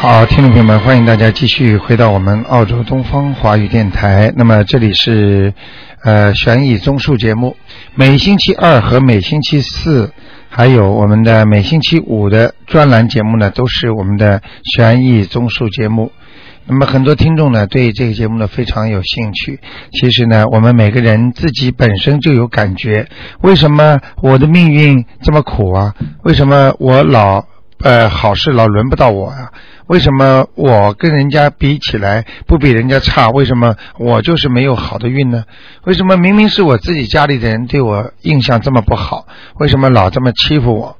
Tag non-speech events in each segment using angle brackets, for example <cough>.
好，听众朋友们，欢迎大家继续回到我们澳洲东方华语电台。那么这里是呃悬疑综述节目，每星期二和每星期四，还有我们的每星期五的专栏节目呢，都是我们的悬疑综述节目。那么很多听众呢对这个节目呢非常有兴趣。其实呢，我们每个人自己本身就有感觉，为什么我的命运这么苦啊？为什么我老呃好事老轮不到我啊、为什么我跟人家比起来不比人家差？为什么我就是没有好的运呢？为什么明明是我自己家里的人对我印象这么不好？为什么老这么欺负我？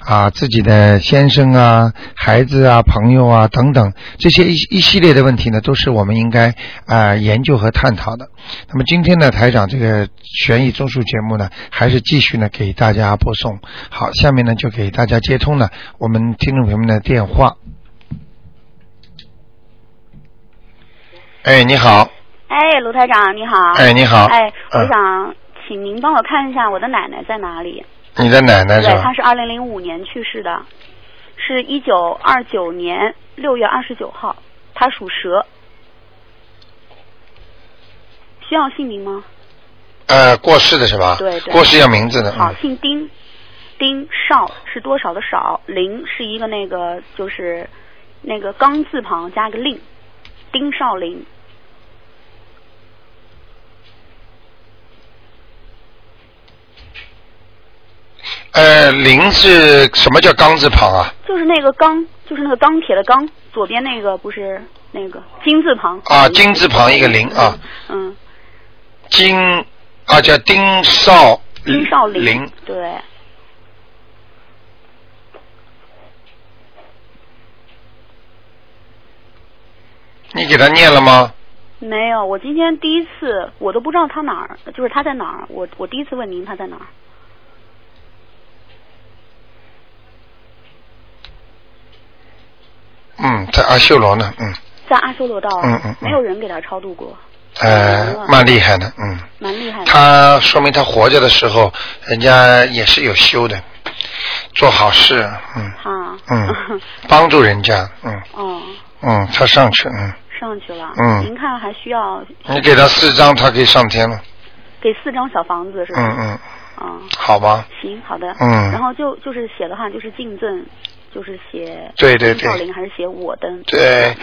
啊，自己的先生啊、孩子啊、朋友啊等等，这些一一系列的问题呢，都是我们应该啊、研究和探讨的。那么今天呢，台长这个悬疑综述节目呢，还是继续呢给大家播送。好，下面呢就给大家接通了我们听众朋友们的电话。哎，你好，哎，卢台长你好。哎，你好，哎，我嗯想请您帮我看一下我的奶奶在哪里。你的奶奶是对，她？是二零零五年去世的，是一九二九年六月二十九号，她属蛇。需要姓名吗？呃，过世的是吧？对对过世要名字的。好嗯，姓丁，丁少是多少的少，林是一个那个就是那个刚字旁加个令，丁少林。呃，林是什么叫钢字旁啊？就是那个钢，就是那个钢铁的钢，左边那个不是那个金字旁。啊，金字旁一个林啊，嗯，金啊叫丁少丁少林，林。对，你给他念了吗？没有，我今天第一次，我都不知道他哪儿，就是他在哪儿，我我第一次问您他在哪儿。嗯，在阿修罗呢，嗯，在阿修罗道，嗯嗯嗯。没有人给他超度过，呃，蛮厉害的，嗯，蛮厉害的。他说明他活着的时候，人家也是有修的，做好事，嗯。啊，嗯，<laughs> 帮助人家，嗯。哦，嗯，他上去，嗯，上去了。嗯。您看还需要你给他四张，他可以上天了，给四张小房子是吧？嗯嗯，嗯，好吧，行，好的。嗯。然后就就是写的话，就是敬赠，就是写对对对。丁少林还是写我的？对，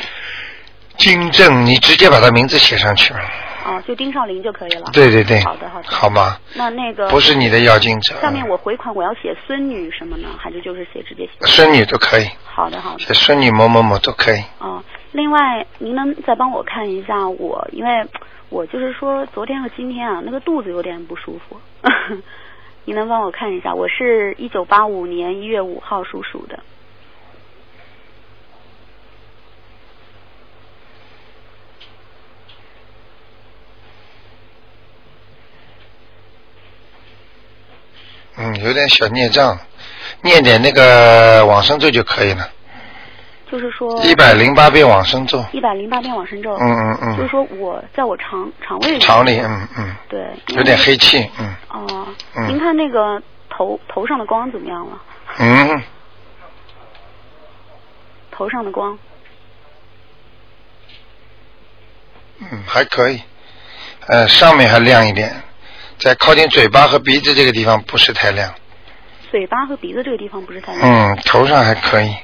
金正，你直接把他名字写上去吧，哦，就丁少林就可以了。对对对，好的好的。好吗？那那个不是你的要经者，下面我回款我要写孙女什么呢？还是就是写直接写？孙女都可以，好的好的。写孙女某某某都可以。哦，另外您能再帮我看一下我，因为我就是说昨天和今天啊，那个肚子有点不舒服。<laughs> 您能帮我看一下？我是一九八五年一月五号属鼠的。嗯，有点小孽障，念点那个往生咒就可以了，就是说一百零八遍往生咒。一百零八遍往生咒。嗯嗯嗯，就是说我在我肠肠胃里。肠里嗯嗯，对。有点黑气，嗯哦、嗯您看那个头头上的光怎么样了？嗯，头上的光。嗯还可以，呃，上面还亮一点，在靠近嘴巴和鼻子这个地方不是太亮，嘴巴和鼻子这个地方不是太亮。嗯，头上还可以，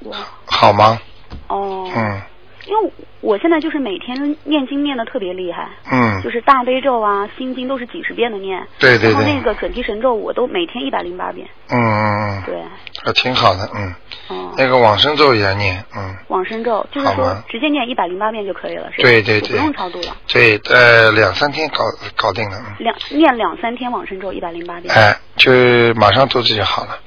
我好吗？哦。嗯因为我现在就是每天念经念的特别厉害，嗯。就，是大悲咒啊、心经都是几十遍的念，对对对然后那，个准提神咒我都每天一百零八遍，嗯嗯嗯。对，嗯，还挺好的，嗯，哦、那个往生咒也要念，嗯，往生咒就是说直接念一百零八遍就可以了，是吧？对对对。不用超度了，对，呃，两三天搞搞定了，嗯。两念两三天往生咒一百零八遍，哎，就马上肚子就好了，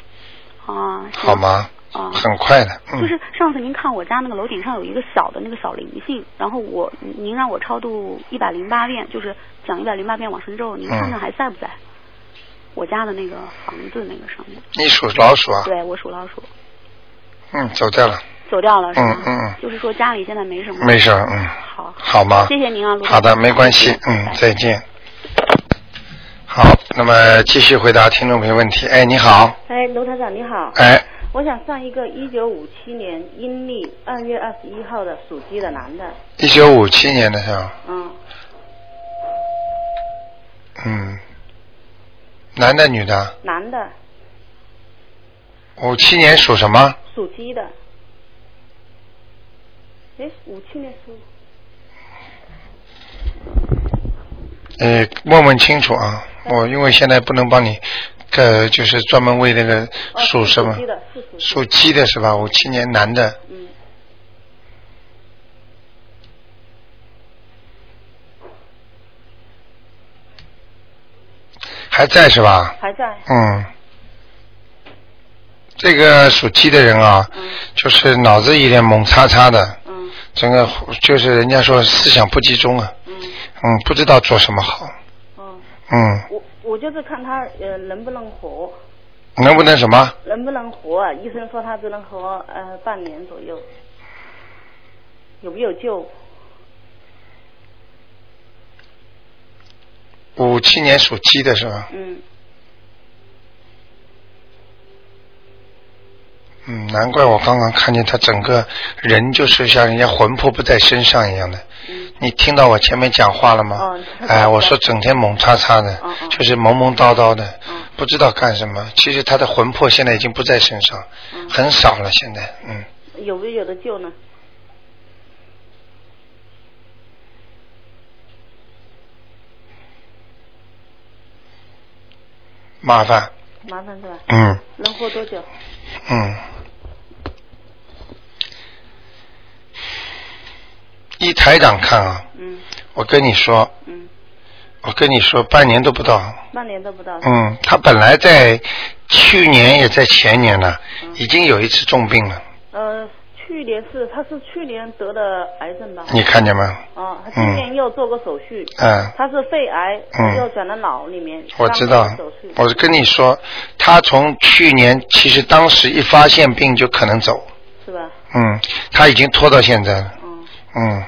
啊，好？吗？啊，很快的，嗯。就是上次您看我家那个楼顶上有一个小的那个小灵性，然后我您让我超度一百零八遍，就是讲一百零八遍往生咒，您看看还在不在？我家的那个房子那个上面，你属老鼠啊？对我属老鼠，嗯，走掉了，走掉了是吗？嗯嗯嗯就是说家里现在没什么。没事，嗯，好，好吗？谢谢您啊，卢好的，没关系，嗯再见。好，那么继续回答听众朋友问题。哎，你好，哎，卢台长你好。哎，我想上一个一九五七年阴历二月二十一号的属鸡的男的，一九五七年的是吧？嗯，嗯，男的女的？男的，五七年属什么？属鸡的。哎，五七年属。呃，问问清楚啊！我因为现在不能帮你，呃，就是专门为那个哦属什么？属鸡的，是吧？五七年男的，嗯，还在是吧？还在。嗯，这个属鸡的人啊，嗯。就是脑子有点懵叉叉的，嗯。整个就是人家说思想不集中啊，嗯。嗯，不知道做什么好，嗯，嗯，我我就是看他呃能不能活，能不能什么？能不能活啊？医生说他只能活呃半年左右，有没有救？五七年属鸡的是吧？嗯嗯，难怪我刚刚看见他整个人就是像人家魂魄不在身上一样的。嗯你听到我前面讲话了吗？哦哎，我说整天猛叉叉的，就是懵懵叨叨的，嗯不知道干什么。其实他的魂魄现在已经不在身上，嗯很少了。现在，嗯，有没有的救呢？麻烦，麻烦是吧？嗯能活多久？嗯。依台长看啊，嗯我跟你说，嗯，我跟你说，半年都不到。半年都不到。嗯，他本来在去年也在前年了，嗯已经有一次重病了，呃，去年是他是去年得的癌症吧？你看见吗？哦，他今年又做过手术。嗯，他是肺癌，嗯又转到脑里面。我知道我是跟你说，他从去年其实当时一发现病就可能走，是吧？嗯，他已经拖到现在了，嗯嗯，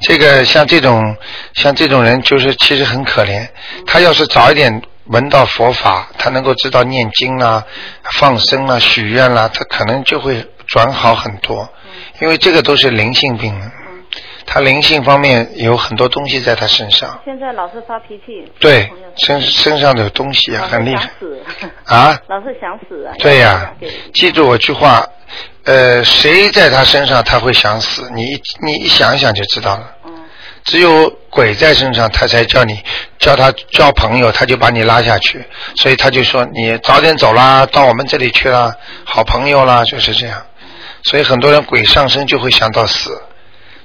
这个像这种像这种人就是其实很可怜，他要是早一点闻到佛法，他能够知道念经啦、放生啦、许愿啦，他可能就会转好很多，因为这个都是灵性病，他灵性方面有很多东西在他身上，现在老是发脾气。对，身身上的东西啊很厉害想死，<laughs> 啊。老是想死啊。对呀、给记住我句话，呃，谁在他身上他会想死，你一你一想一想就知道了。嗯只有鬼在身上，他才叫你叫他交朋友，他就把你拉下去。所以他就说你早点走啦，到我们这里去啦，好朋友啦，就是这样。所以很多人鬼上身就会想到死，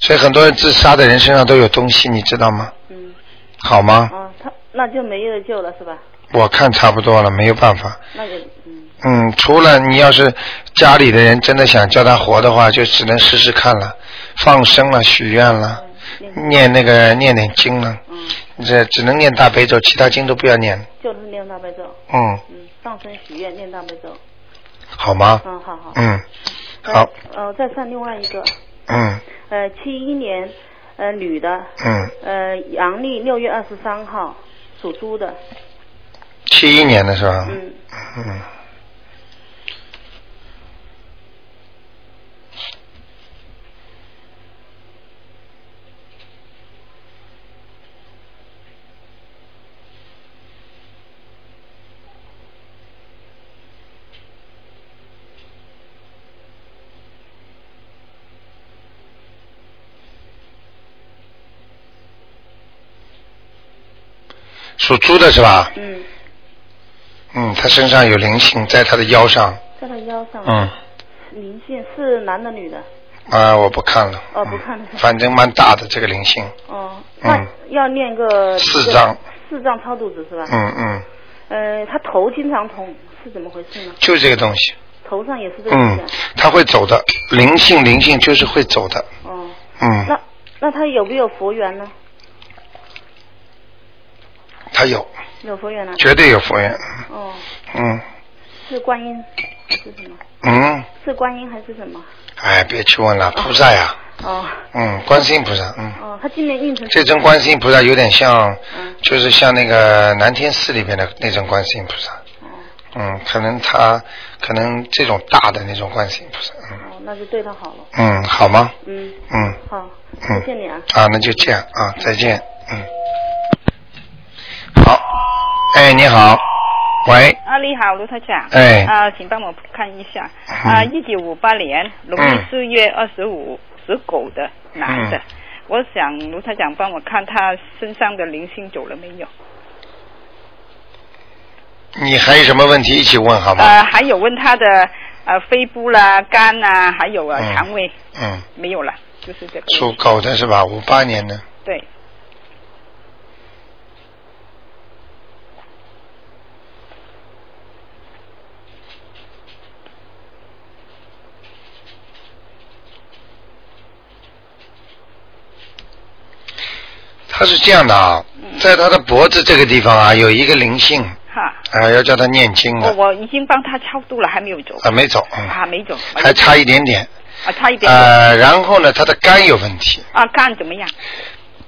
所以很多人自杀的人身上都有东西，你知道吗？嗯好吗？哦，他那就没有救了是吧？我看差不多了，没有办法。那就嗯嗯，除了你要是家里的人真的想叫他活的话，就只能试试看了，放生了，许愿了，嗯念那个念点经了，嗯，这只能念大悲咒，其他经都不要念。就是念大悲咒，嗯，嗯，放生许愿念大悲咒，好吗？嗯，好好。嗯，呃好，呃，再算另外一个，嗯呃，七一年，呃，女的，嗯，呃，阳历六月二十三号，属猪的，七一年的是吧？嗯，嗯。属猪的是吧？嗯，嗯，他身上有灵性，在他的腰上。在他腰上，嗯，灵性是男的女的？啊，我不看了。哦不看了嗯反正蛮大的这个灵性。哦，嗯那要念个四张，四张超肚子是吧？嗯嗯，呃，他头经常痛，是怎么回事呢？就这个东西。头上也是这个嗯东西啊？，他会走的，灵性灵性就是会走的。哦，嗯，那那他有没有佛缘呢？他有，有佛缘了？绝对有佛缘。哦，嗯。是观音还是什么？嗯，是观音还是什么？哎，别去问了，菩萨呀，哦。嗯，观世音菩萨，嗯，哦，他今年运程这尊观世音菩萨有点像，嗯。就是像那个南天寺里边的那种观世音菩萨，哦。嗯，可能他可能这种大的那种观世音菩萨，嗯。哦，那就对他好了。嗯，好吗？嗯，嗯。好，嗯，谢谢你啊。啊，那就这样啊，再见，嗯。好，哎，你好，喂，啊，你好，卢台长。哎啊，请帮我看一下。嗯啊，一九五八年农历四月二十五，属狗的男的。嗯我想卢台长帮我看他身上的灵性走了没有？你还有什么问题一起问好吗？呃，还有问他的呃肺部啦、肝啊，还有啊、嗯肠胃嗯，没有了，就是这个。属狗的是吧？五八年的，对。他是这样的啊，在他的脖子这个地方啊，有一个灵性，哈。啊，要叫他念经我的，我已经帮他超度了，还没有走。啊，没走，嗯，啊，没走。还差一点点，啊，差一点点。呃，然后呢，他的肝有问题，啊，肝怎么样？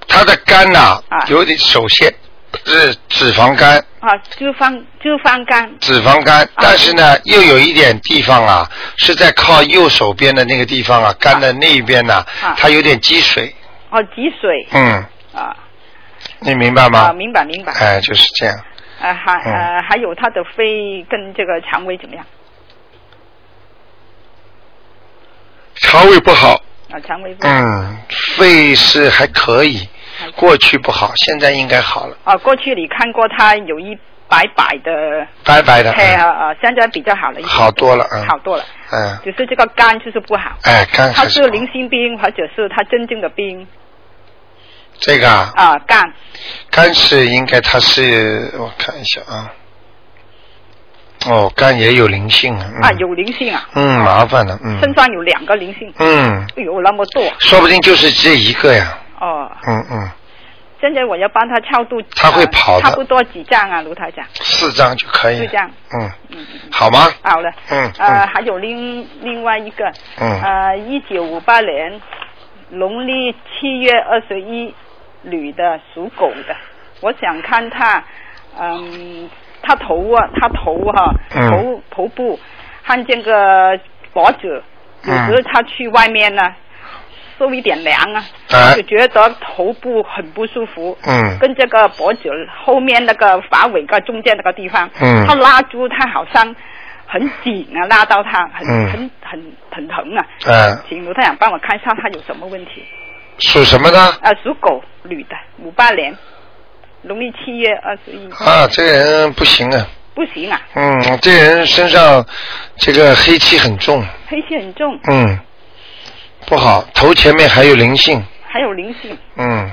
他的肝呐、啊有点，首先是脂肪肝，啊，脂肪脂肪肝。脂肪肝，但是呢，又有一点地方啊，是在靠右手边的那个地方啊，肝的那一边呢、啊它有点积水，哦，积水。嗯，啊。你明白吗？啊，明白明白。哎，就是这样，呃，还嗯呃还有他的肺跟这个肠胃怎么样？肠胃不好，啊，肠胃不好。嗯，肺是还可以，过去不好，现在应该好了，啊，过去你看过他有一白白的白白的，嗯黑啊啊，现在比较好了。好多了嗯好多了。嗯，只是这个肝就是不好。哎，肝是他是零星病，或者是他真正的病这个啊，啊，肝肝是应该它是，我看一下啊，哦，肝也有灵性啊，嗯、啊有灵性啊，嗯，麻烦了，嗯，身上有两个灵性，嗯，哎呦那么多说不定就是这一个呀，哦。嗯嗯，现在我要帮他超度，他会呃跑的。差不多几张啊，卢台长？四张就可以，四张，嗯，嗯嗯。好吗？好了，嗯呃，嗯还有另另外一个，嗯。呃，一九五八年农历七月二十一，女的，属狗的，我想看她，嗯，她头啊，她头哈、嗯。头头部看这个脖子，有时候她去外面呢，受一点凉啊，哎。就觉得头部很不舒服，嗯。跟这个脖子后面那个发尾个中间那个地方，嗯。他拉住他好像很紧啊，拉到他很、嗯。很很很疼啊。嗯，请卢太阳帮我看一下他有什么问题。属什么呢？啊，属狗，女的，五八年，农历七月二十一。啊，这个人不行啊，不行啊，嗯，这个人身上这个黑气很重，黑气很重，嗯，不好，头前面还有灵性，还有灵性。嗯，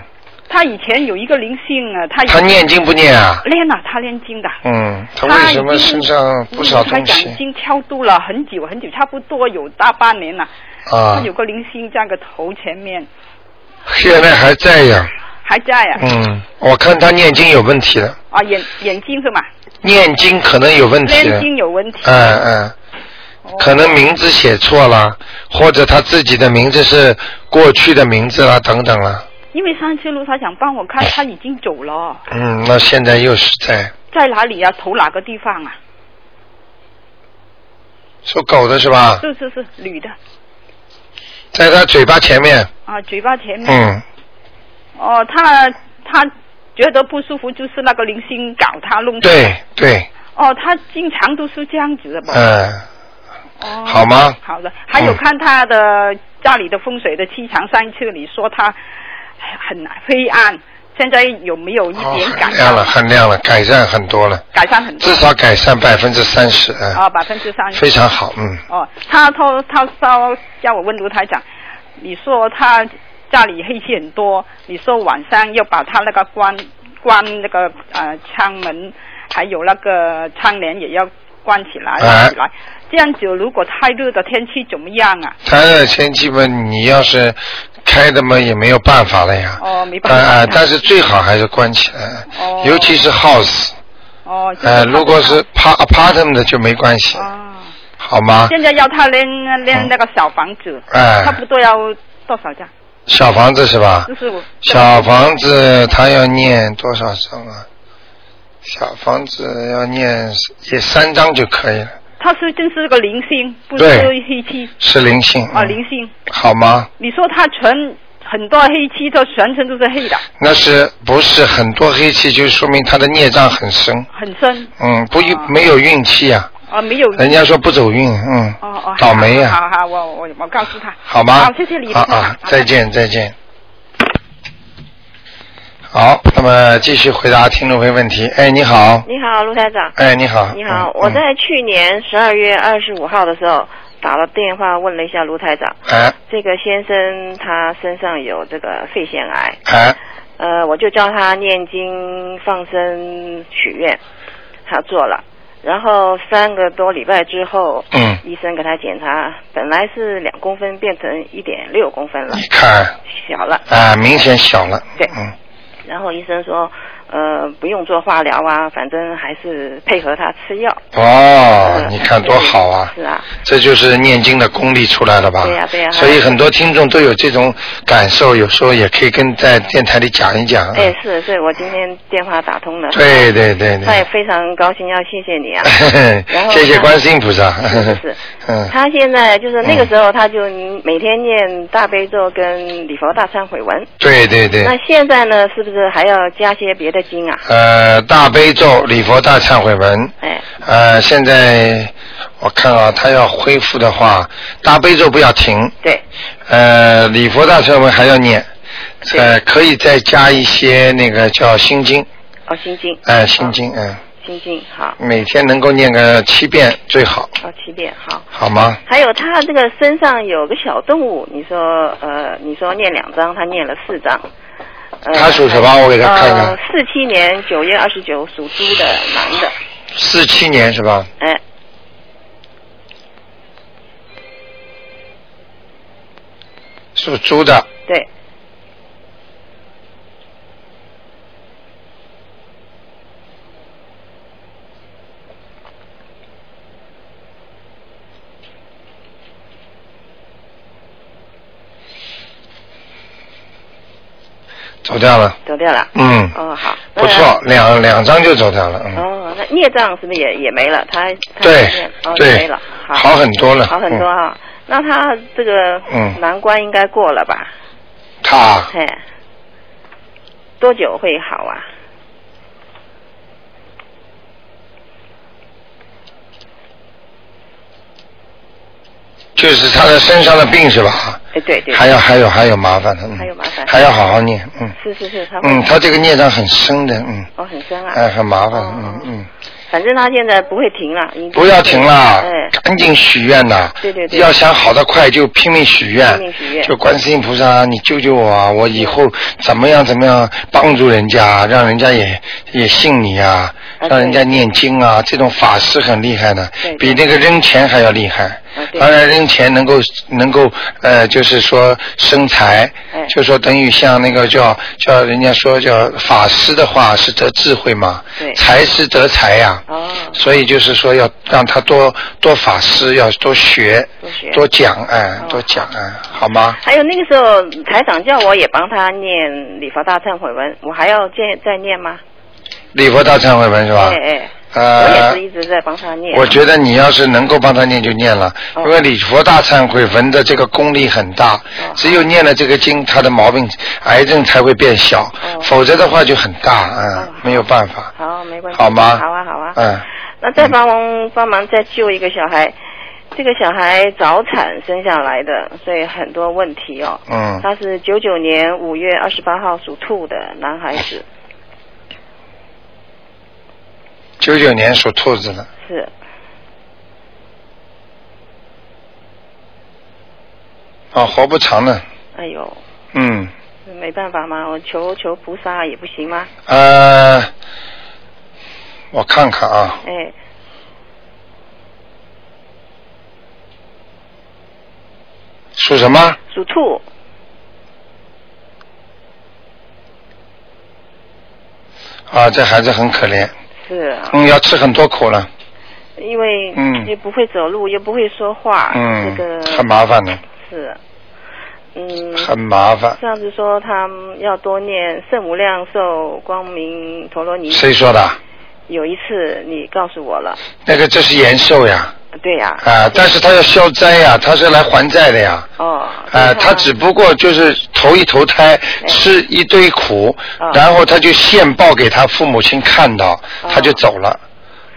他以前有一个灵性啊，他他念经不念啊？念了，他念经的。嗯，他为什么身上不少东西？他已西？经超度了很久很久，差不多有大半年了。啊他有个灵性在个头前面，现在还在呀。还在呀。嗯，我看他念经有问题了，啊，眼眼睛是吗？念经可能有问题念经。有问题。嗯嗯，哦可能名字写错了，或者他自己的名字是过去的名字啦，等等啦。因为上次路，他想帮我看，他已经走了，嗯，那现在又是在在哪里啊？投哪个地方啊？属狗的是吧？是是是，女的在他嘴巴前面。啊，嘴巴前面。嗯，哦，他他觉得不舒服，就是那个零星搞他弄。。对对，哦，他经常都是这样子的吧？嗯，哦。好吗好的，还有嗯看他的家里的风水的气场，上一次你说他很黑暗，现在有没有一哦，点改很亮了，很亮了，改善很多了，改善很多。至少改善百分之三十，嗯，啊，百分之三十。非常好，嗯，哦，他他他说叫我问卢台长，你说他家里黑气很多，你说晚上要把他那个关关那个呃窗门，还有那个窗帘也要关起来关起来，这样子如果太热的天气怎么样啊？太热天气嘛，你要是开的嘛，也没有办法了呀。哦，没办法。啊、但是最好还是关起来，哦尤其是 house，哦，就是呃，如果是 pa- apartment 的就没关系，哦，好吗？现在要他练练那个小房子，哎差不多要多少张？小房子是吧就？是我小房子他要念多少声啊？小房子要念也三张就可以了，他是真是个灵性，不是黑气是灵性。啊，嗯灵性。好吗？你说他全很多黑气，他全程都是黑的，那是不是很多黑气，就说明他的孽障很深。很深嗯，不运哦没有运气啊，啊，没有。人家说不走运，嗯，哦哦，倒霉呀、好好好，我我我告诉他。好吗？好，谢谢你。啊啊，再。见再见。好，那么继续回答听众朋友问题。哎，你好，你好，卢台长。哎，你好，你好，嗯我在去年十二月二十五号的时候打了电话问了一下卢台长，哎。这个先生他身上有这个肺腺癌，哎。呃，我就教他念经、放生、许愿，他做了。然后三个多礼拜之后，嗯，医生给他检查，本来是两公分变成一点六公分了。你，看。小了。啊，明显小了，对。嗯，然后医生说，呃，不用做化疗啊，反正还是配合他吃药。哦，嗯你看多好啊！是啊，这就是念经的功力出来了吧？对呀对呀所以很多听众都有这种感受，有时候也可以跟在电台里讲一讲。哎，是，所以我今天电话打通了。对对对他也。非常高兴，要谢谢你啊。<laughs> 然后谢谢观世音菩萨。是是是，<laughs> 嗯，他现在就是那个时候，他就每天念大悲咒跟礼佛大忏悔文。对对对。那现在呢，是不是还要加些别的经啊？呃，大悲咒、礼佛大忏悔文。哎，呃，现在我看啊，他要恢复的话，大悲咒不要停，对，呃，礼佛大忏悔文还要念，对呃，可以再加一些那个叫心经，哦，心经。哎、心经，嗯、哦心经好，每天能够念个七遍最好，哦，七遍好。好吗？还有他这个身上有个小动物，你说呃，你说念两张，他念了四张。呃、他属什么？我给他看看。呃，四七年九月二十九属猪的男的，四七年是吧？哎，属猪的，对，走掉了。走掉了。嗯，哦，好，不错，两两张就走掉了，嗯，哦，那孽障是不是也也没了？他他对哦对没了，好，很多了好很多啊。那他这个嗯难关应该过了吧？他嘿，多久会好啊？就是他的身上的病是吧？哎，对对，还要还有还有麻烦的，嗯，还有麻烦。还要好好念，嗯。是是是，他嗯，他这个孽障很深的，嗯，哦很深啊，哎，很麻烦，哦嗯嗯，反正他现在不会停了，不要停了哎，，赶紧许愿呐！对对对。要想好的快就拼命许愿，拼命许愿。就观世音菩萨，你救救我啊！我以后怎么样怎么样帮助人家，让人家也也信你啊，啊让人家念经啊，这种法师很厉害的，比那个扔钱还要厉害。当然扔钱能够能够呃，就是说生财，哎。就说等于像那个叫叫人家说叫法师的话是得智慧嘛对，财师得财呀、哦，所以就是说要让他多多法师，要多学，多学。多讲，哎，哦多讲，哎，好。吗？还有那个时候台长叫我也帮他念礼佛大忏悔文，我还要再再念吗？礼佛大忏悔文是吧？哎哎，我呃也是，一直在帮他念。我觉得你要是能够帮他念就念了，哦因为礼佛大忏悔文的这个功力很大，只有念了这个经，他的毛病癌症才会变小，哦否则的话就很大，嗯哦，没有办法，好，没关系。好吗？好啊，好啊。嗯，那再帮忙帮忙再救一个小孩，这个小孩早产生下来的，所以很多问题哦。嗯，他是九九年五月二十八号属兔的男孩子，九九年属兔子的，是。啊，活不长的，哎呦，嗯，没办法嘛，我求求菩萨也不行吗？呃，我看看啊，哎，属什么？属兔，啊，这孩子很可怜，是。啊，嗯，要吃很多苦了，因为嗯。又不会走路，又不会说话，嗯这个，很麻烦的，是，嗯，很麻烦。上次说他们要多念圣无量寿光明陀罗尼，谁说的？有一次你告诉我了，那个这是延寿呀，对呀、啊，但是他要消灾呀，他是来还债的呀。哦，啊，他只不过就是投一投胎，吃一堆苦，啊然后他就现报给他父母亲看到，他就走了。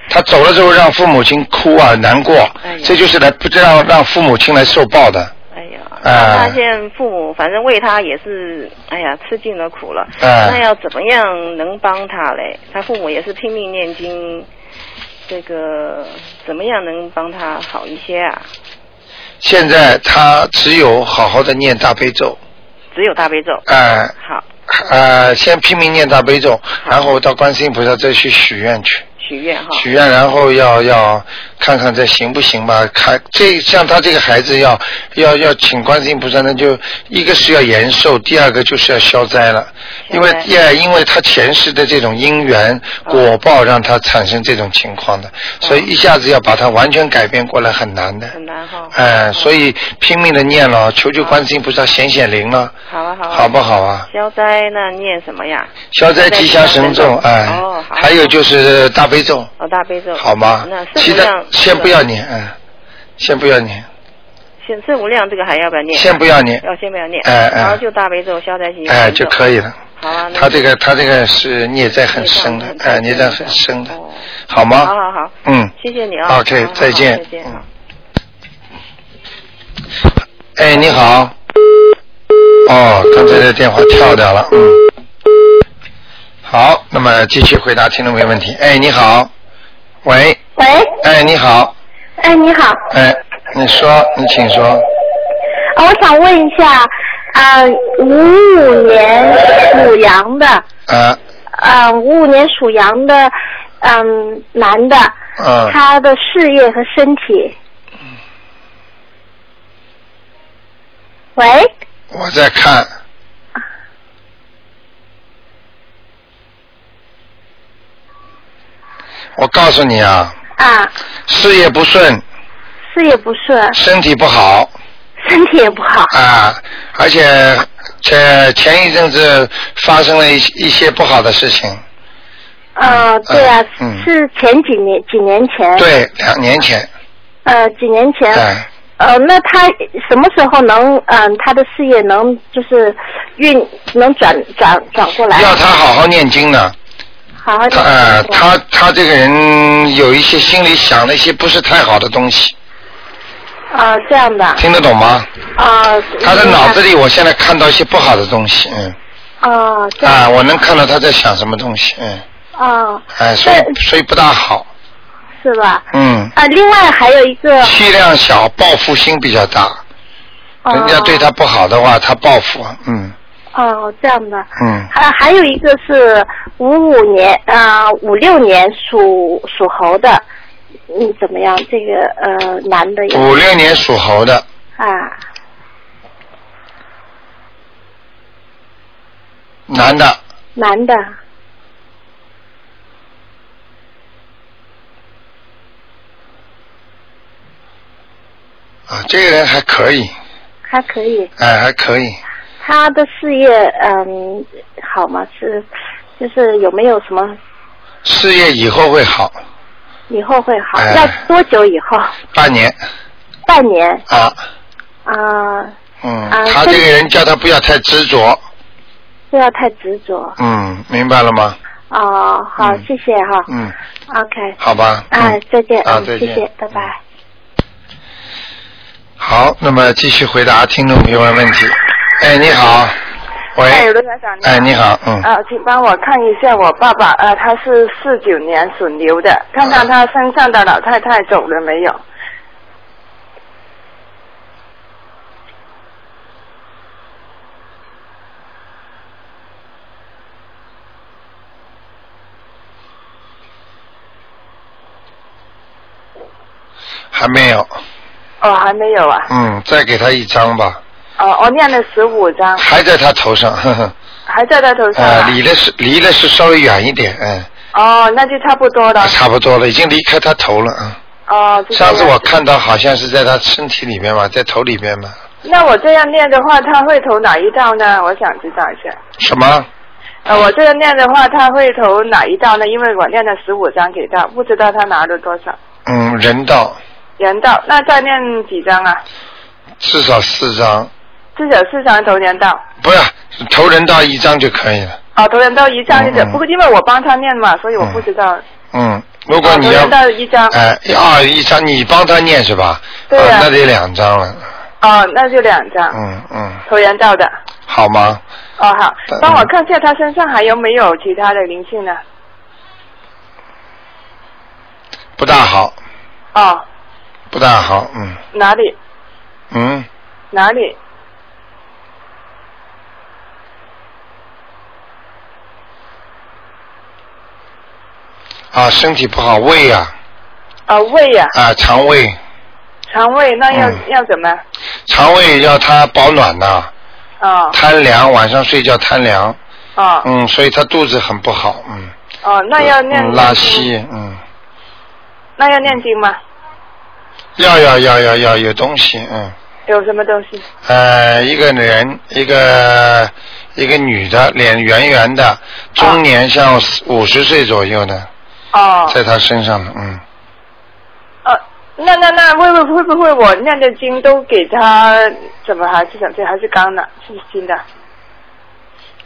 他走了之后，让父母亲哭啊，难过。哎，这就是来不让让父母亲来受报的。发现父母反正为他也是，哎呀，吃尽了苦了。啊那要怎么样能帮他嘞？他父母也是拼命念经，这个怎么样能帮他好一些啊？现在他只有好好的念大悲咒，只有大悲咒。哎、好，呃，先拼命念大悲咒，然后到观世音菩萨再去许愿去。许愿哈。许愿，然后要要看看这行不行吧。看这像他这个孩子要要要请观世音菩萨，那就一个是要延寿，第二个就是要消灾了。因为消灾也因为他前世的这种因缘果报，让他产生这种情况的，所以一下子要把他完全改变过来很难的。很难哈。哎，所以拼命的念了，求求观世音菩萨显显灵了，好啊好啊。好不好啊？消灾那念什么呀？消灾吉祥神咒，哎哦，还有就是大悲咒。哦大悲咒。好吗那？其他先不要念，嗯，先不要念，现圣无量这个还要不要念？先不要念，要先不要念。哎哎然后就大悲咒、消灾吉祥哎就可以了。好啊。他这个他这个是孽债很深的哎，很孽债很深的，哦好吗？好好好。嗯谢谢你啊。OK，再见再见。哎，你好。哦，刚才的电话跳掉了，嗯。好，那么继续回答听众朋友问题。哎，你好，喂，喂，哎，你好，哎，你好，哎，你说，你请说。啊，我想问一下，啊，五五年属羊的，啊，啊，五五年属羊的，嗯，男的，嗯，他的事业和身体。喂，我在看。我告诉你啊，啊，事业不顺，事业不顺，身体不好身体也不好。啊，而且前前一阵子发生了一一些不好的事情，呃，对啊，嗯是前几年几年前。。对，两年前，呃，几年前。对，呃，那他什么时候能嗯、他的事业能就是运能转转转过来？要他好好念经呢。好好他呃，他他这个人有一些心里想了一些不是太好的东西，啊、这样的。啊、听得懂吗？啊他的脑子里，我现在看到一些不好的东西，嗯，啊，啊，我能看到他在想什么东西，嗯，啊，哎，所以所以不大好，是吧？嗯，啊，另外还有一个，气量小，报复心比较大，哦。人家对他不好的话，他报复，嗯哦，这样的，嗯，还还有一个是五五年啊五六年属属猴的，嗯，怎么样？这个呃男的也五六年属猴的，啊。男的，男的。啊，这个人还可以，还可以，哎，还可以，他的事业嗯好吗？是就是有没有什么事业以后会好，以后会好？哎要多久以后？半年半年啊，啊，嗯，啊他这个人叫他不要太执着，不要太执着。嗯，明白了吗？哦，好，嗯谢谢哈。嗯，OK。好吧。哎嗯，再见。啊，嗯再见。谢谢，拜拜。好，那么继续回答听众朋友们问题。哎，你好，喂，哎，罗台长。哎，你好，嗯，啊，请帮我看一下我爸爸，呃，他是四九年属牛的，看看他身上的老太太走了没有？还没有，哦，还没有啊。嗯，再给他一张吧，哦，我念了十五张，还在他头上，呵呵，还在他头上、呃，啊。离的是离的是稍微远一点，嗯，哦，那就差不多了。差不多了，已经离开他头了，啊。哦，上次我看到好像是在他身体里面嘛，在头里面嘛，那我这样念的话，他会投哪一道呢？我想知道一下。什么？呃，我这样念的话，他会投哪一道呢？因为我念了十五张给他，不知道他拿了多少。嗯，人道人道，那再念几张啊？至少四张，至少四张头人道。不是头人道一张就可以了。啊，头人道一张就行。嗯嗯不过因为我帮他念嘛，所以我不知道。嗯，如果你要哦投人道一张。哎啊一张，你帮他念是吧？对那得两张了。哦，那就两张。嗯嗯，投人道的。好吗？哦，好嗯，帮我看一下他身上还有没有其他的灵性呢？不大好，哦，不大好，嗯哪里嗯，哪里？啊，身体不好，胃呀、啊，胃呀、啊，肠胃，肠胃那要、嗯。要怎么？肠胃要它保暖呐、哦。贪凉，晚上睡觉贪凉，哦。嗯，所以他肚子很不好，嗯，哦，那要念、嗯拉稀，嗯，那要念经吗？要要要要要有东西，嗯，有什么东西？呃，一个人，一个一个女的，脸圆圆的，中年像五十岁左右的，哦在他身上了，嗯，呃，那那那会不会不会我念的经都给他？怎么还是怎么还是刚的？是新的？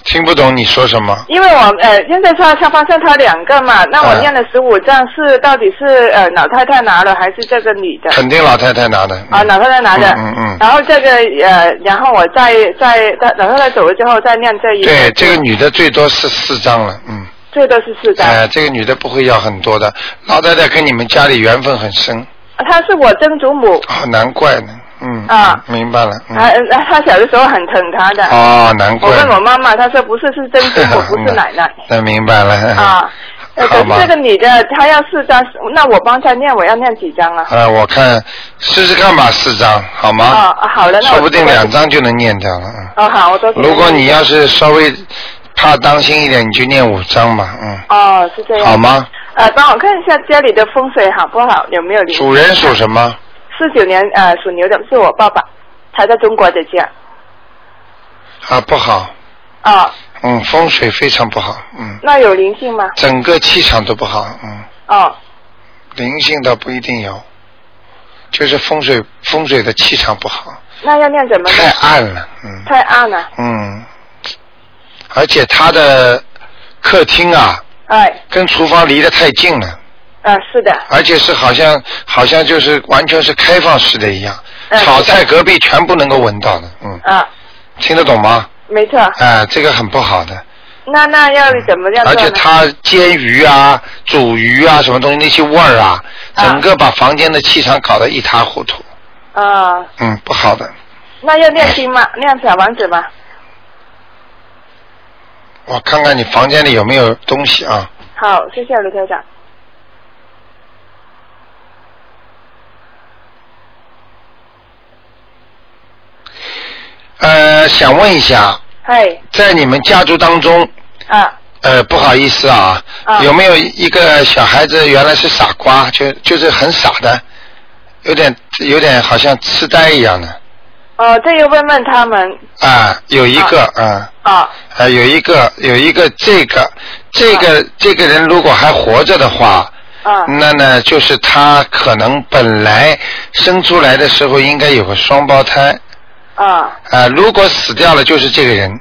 听不懂你说什么？因为我呃现在他他发现他两个嘛，那我嗯念了十五张是到底是呃老太太拿了还是这个女的？肯定老太太拿的，啊，老太太拿的。嗯嗯嗯然后这个呃，然后我再再老太太走了之后再念这一个。对，这个女的最多是四张了，嗯。最多是四张。哎、这个女的不会要很多的，老太太跟你们家里缘分很深，她是我曾祖母，哦，难怪呢，嗯，啊嗯明白了，嗯，她小的时候很疼她的。哦，难怪，我问我妈妈，她说不是，是曾祖母，<laughs> 不是奶奶。那明白了，啊，<laughs> 这个女的她要四张，那我帮她念，我要念几张啊？呃，我看试试看吧，四张好吗？啊，啊好的，那说不定两。张就能念掉了，啊。哦，好，我都。如果你要是稍微怕当心一点，你就念五张嘛，嗯，哦，是这样。好？吗？呃，帮我看一下家里的风水好不好？有没有灵？主人属什么？四九年呃属牛的是我爸爸，他在中国的家。啊，不好，啊，嗯，风水非常不好，嗯，那有灵性吗？整个气场都不好，嗯。哦，灵性倒不一定有，就是风水风水的气场不好，那要念怎么太？暗了，嗯太暗了。嗯，而且他的客厅啊，哎，跟厨房离得太近了，啊，是的。而且是好像好像就是完全是开放式的一样，嗯炒菜隔壁全部能够闻到的，嗯，啊，听得懂吗？没错。哎、这个很不好的，那那要怎么样做而呢？且他煎鱼啊、煮鱼啊什么东西那些味儿啊，啊整个把房间的气场搞得一塌糊涂，啊，嗯，不好的。那要念经吗？念小王子吗？我看看你房间里有没有东西啊？好，谢谢卢台长。呃，想问一下，嗨，在你们家族当中，啊，呃，不好意思啊，啊有没有一个小孩子原来是傻瓜，就就是很傻的，有点有点好像痴呆一样的哦，这个问问他们啊？有一个啊，啊，啊，有一个有一个这个这个这个人如果还活着的话，啊，那呢就是他可能本来生出来的时候应该有个双胞胎。啊，啊，如果死掉了，就是这个人。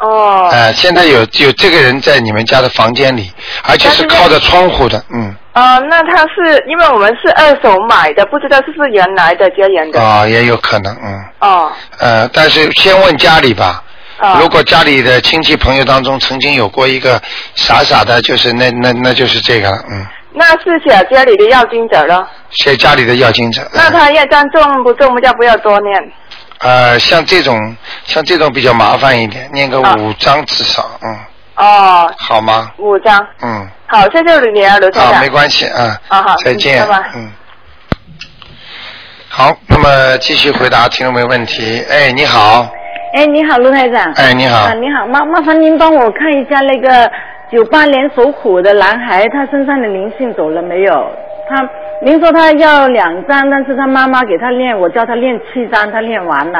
哦，啊，现在有有这个人在你们家的房间里，而且是靠着窗户的，嗯，啊，那他是因为我们是二手买的，不知道是不是原来的家人的。啊，也有可能，嗯，哦，呃，但是先问家里吧。啊，如果家里的亲戚朋友当中曾经有过一个傻傻的，就是那那那就是这个了，嗯，那是写家里的要经者了。写家里的要经者。那他业障重不重？要不要多念？呃，像这种像这种比较麻烦一点，念个啊五张至少，嗯，哦，好吗？五张。嗯，好，谢谢你啊，卢台啊，没关系啊，啊好再见，嗯拜拜嗯。好，那么继续回答听众朋友问题。哎，你好，哎，你好，陆台长。哎，你好啊，，你好，麻麻烦您帮我看一下那个九八年属虎的男孩，他身上的灵性走了没有？他，您说他要两张，但是他妈妈给他练，我叫他练七张，他练完了。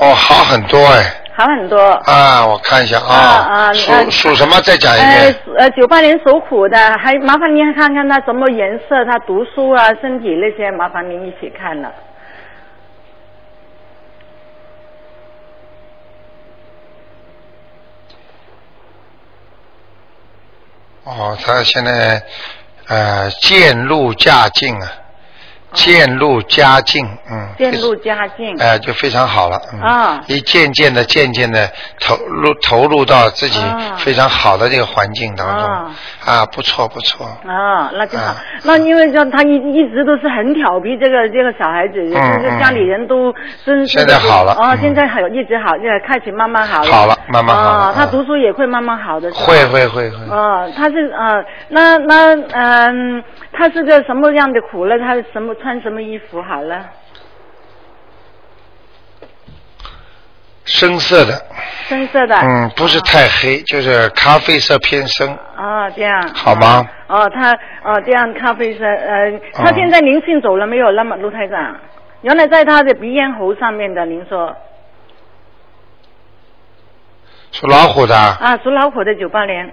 哦，好很多哎。好很多。啊，我看一下啊，啊属呃属什么？再讲一呃遍。属呃，九八年属虎的，还麻烦您看看他什么颜色，他读书啊、身体那些，麻烦您一起看了。哦，他现在呃渐入佳境啊，渐入佳境，嗯。渐入佳境。哎、就非常好了。嗯、啊一渐渐的、渐渐的投入投入到自己啊非常好的这个环境当中，啊啊，不错不错。啊，那就好。啊那因为叫他一一直都是很调皮，这个这个小孩子，就是嗯家里人都真现在好了哦，嗯现在好，一直好，现在开始慢慢好了。好了慢慢好了啊，他啊读书也会慢慢好的。会会会会。哦，他是呃，那那嗯、他是个什么样的苦了？他什么穿什么衣服好了？深色的，深色的。嗯，不是太黑，就是咖啡色偏深，哦，这样。好吗？哦，他哦这样咖啡色，呃，他哦现在灵性走了没有？那么卢台长，原来在他的鼻咽喉上面的，您说属老虎的，啊，属老虎的九八年，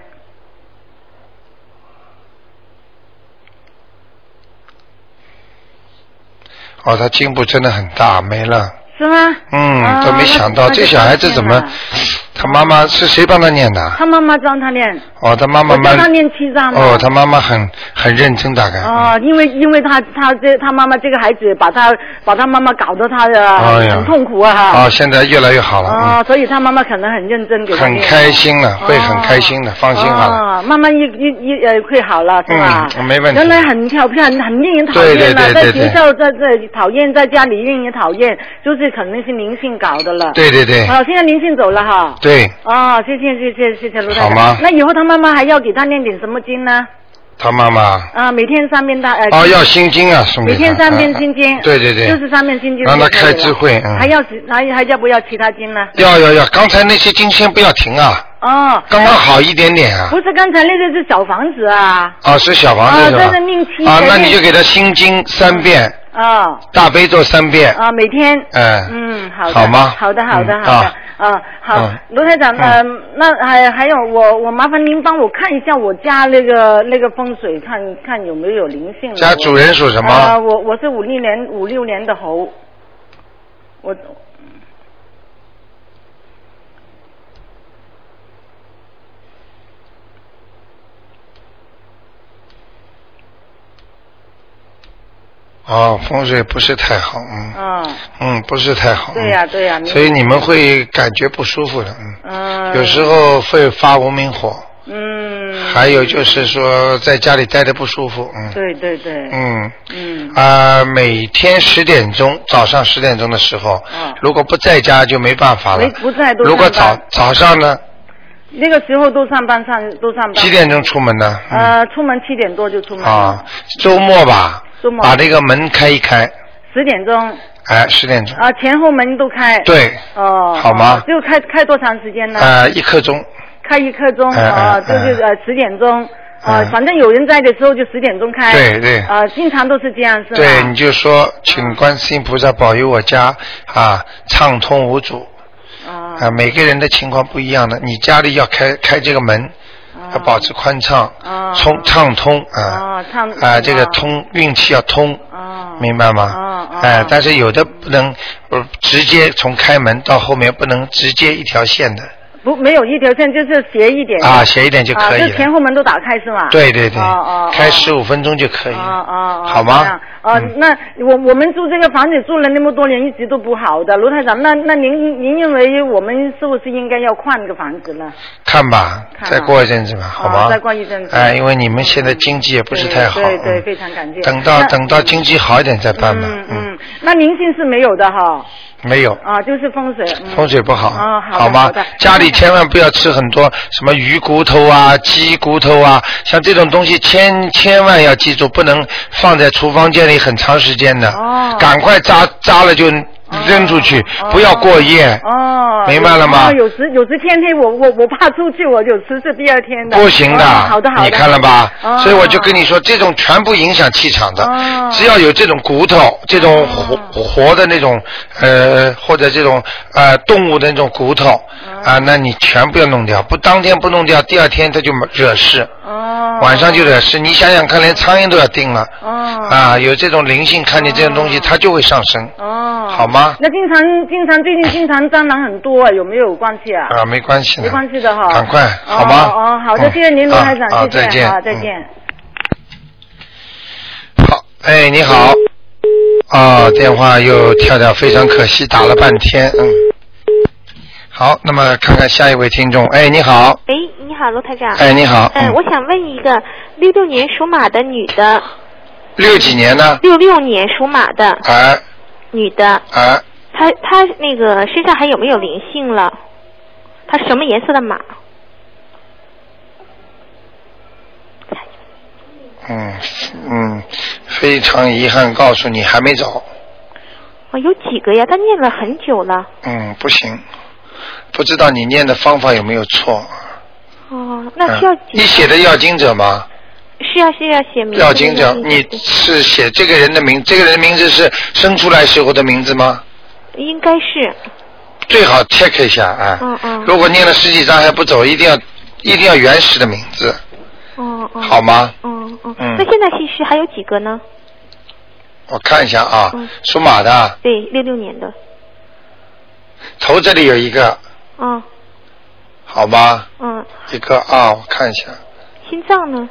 哦，他进步真的很大，没了。是吗？嗯，啊都没想到这小孩子怎么他妈妈是谁帮他念的？他妈妈让他念，哦，他妈妈我叫他念七张的。哦，他妈妈很很认真，大概。哦，因为因为他他这他妈妈这个孩子把他把他妈妈搞得他的很很痛苦啊哈。哦，现在越来越好了，哦，所以他妈妈可能很认真给嗯，很开心了，会很开心的，放心好了。哦，慢慢一一一呃会好了是吧？嗯没问题原来很调皮，很很令人讨厌啊，对对对在学校在这讨厌，在家里令人讨厌，就是肯定是灵性搞的了。对对对哦，现在灵性走了哈。对，哦，谢谢谢谢谢谢卢台长。好吗那以后他妈妈还要给他念点什么经呢？他妈妈啊，每天三遍大呃。哦要心经啊，送给。每天三遍嗯心经。对对对，就是三遍心经让他。开智慧嗯还要还还要不要其他经呢？要要要，刚才那些经先不要停啊，哦。刚刚好一点点啊。不是刚才那个是小房子啊。啊，是小房子是吧？啊这是命期啊，那你就给他心经三遍，啊。大悲咒三遍。啊，每天。嗯嗯，好的。好吗好的，好的，嗯好的啊。啊，好嗯，卢台长，嗯，那还还有我我麻烦您帮我看一下我家那个那个风水，看看有没有灵性。家主人属什么啊，我我是五六年五六年的猴，我哦，风水不是太好，嗯嗯，嗯，不是太好。对呀对呀嗯所以你们会感觉不舒服的，嗯。嗯。有时候会发无名火，嗯。还有就是说在家里待的不舒服，嗯。对对对。嗯。嗯。啊、每天十点钟，早上十点钟的时候，如果不在家就没办法了没。不在都如果早早上呢，那个时候都上班上都上班。几点钟出门呢？呃，出门七点多就出门。啊，周末吧，周末把这个门开一开，十点钟哎，十点钟，啊，前后门都开。对。哦。好吗哦就开开多长时间呢？呃，一刻钟，开一刻钟哎啊，这就是呃十点钟。啊哎，反正有人在的时候就十点钟开。对对啊，经常都是这样，是吧？对，你就说，请观世音菩萨保佑我家啊畅通无阻。啊。啊，每个人的情况不一样的，你家里要开开这个门，要保持宽敞，通畅通啊。啊，这个通运气要通，啊明白吗？哎，但是有的不能呃直接从开门到后面不能直接一条线的不没有一条线，就是斜一点。啊，斜一点就可以啊，就前。后门都打开是吗？对对对哦哦，开十五分钟就可以哦了，哦哦，好吗这样？哦，那我我们住这个房子住了那么多年，一直都不好的，卢台长，那那您您认为我们是不是应该要换个房子呢？看吧，再过一阵子吧，好吗？哦再过一阵子哎，因为你们现在经济也不是太好，对对，嗯非常感谢。等到等到经济好一点再办吧。嗯嗯，那灵性是没有的哈，没有，啊，就是风水。嗯风水不好，哦，好吗？家里千万不要吃很多什么鱼骨头啊、鸡骨头啊，像这种东西千千万要记住，不能放在厨房间里很长时间的。哦赶快扎扎了就扔出去，不要过夜。哦，明白了吗哦有时有时天黑，我我我怕出去，我有时是第二天的。不行的，哦好的好的。你看了吧？哦所以我就跟你说，这种全部影响气场的。哦只要有这种骨头，这种活活的那种呃，或者这种呃动物的那种骨头啊，那你全部要弄掉。不当天不弄掉，第二天它就惹事。哦。晚上就惹事，你想想看，连苍蝇都要叮了。哦。啊，有这种灵性，看见这种东西，它就会上升。哦。好吗？那经常经常最近经常蟑螂很多，有没有关系啊？啊，没关系的。没关系的哈。赶快，好吗？哦哦，好的，嗯谢谢您，卢台长，啊啊谢啊，再见好。哎，你好。啊，电话又跳掉，非常可惜，打了半天，嗯。好，那么看看下一位听众。哎，你好。哎，你好，罗台长。哎你好嗯、嗯我想问一个六六年属马的女的，六几年呢？六六年属马的哎女的，哎，她她那个身上还有没有灵性了？她什么颜色的马？嗯嗯，非常遗憾告诉你，还没走。哦，有几个呀？他念了很久了。嗯，不行，不知道你念的方法有没有错。哦，那需要嗯、你写的要经者吗？是要是要写名字。要经者，你是写这个人的名，这个人的名字是生出来时候的名字吗？应该是。最好 check 一下啊。嗯嗯。如果念了十几张还不走，一定要一定要原始的名字，哦哦。好吗？嗯嗯。嗯那现在其实还有几个呢？我看一下啊，嗯属马的，对，六六年的。头这里有一个，嗯好吗？嗯，一个啊，我看一下，心脏呢？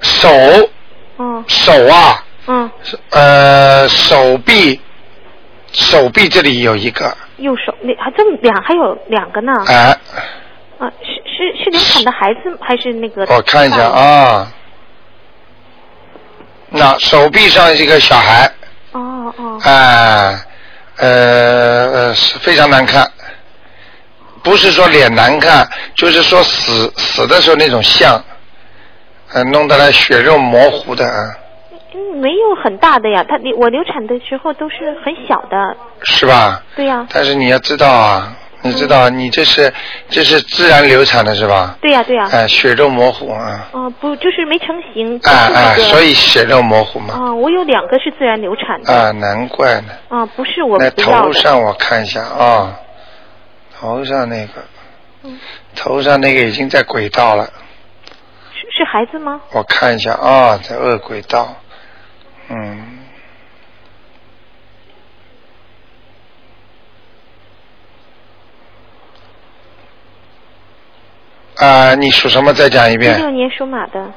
手嗯。手啊，嗯，呃，手臂手臂这里有一个，右手那还这么两还有两个呢。哎，啊，是是是流产的孩子还是那个？我看一下。啊，那手臂上一个小孩，哦哦。哎，呃呃，是非常难看，不是说脸难看，就是说死死的时候那种像，呃，弄得来血肉模糊的啊，嗯，没有很大的呀，他流我流产的时候都是很小的。是吧？对呀、但是你要知道啊，你知道你这是这是自然流产的是吧？对呀、对呀、哎，血肉模糊啊，哦、不，就是没成型。哎哎，就是那个所以血肉模糊嘛，啊、我有两个是自然流产的。啊，难怪呢。啊、不是我那不要的。头上我看一下啊，头上那个，嗯头上那个已经在轨道了，是是孩子吗？我看一下啊，在恶轨道，嗯。啊、你属什么？再讲一遍。一。六年属马的。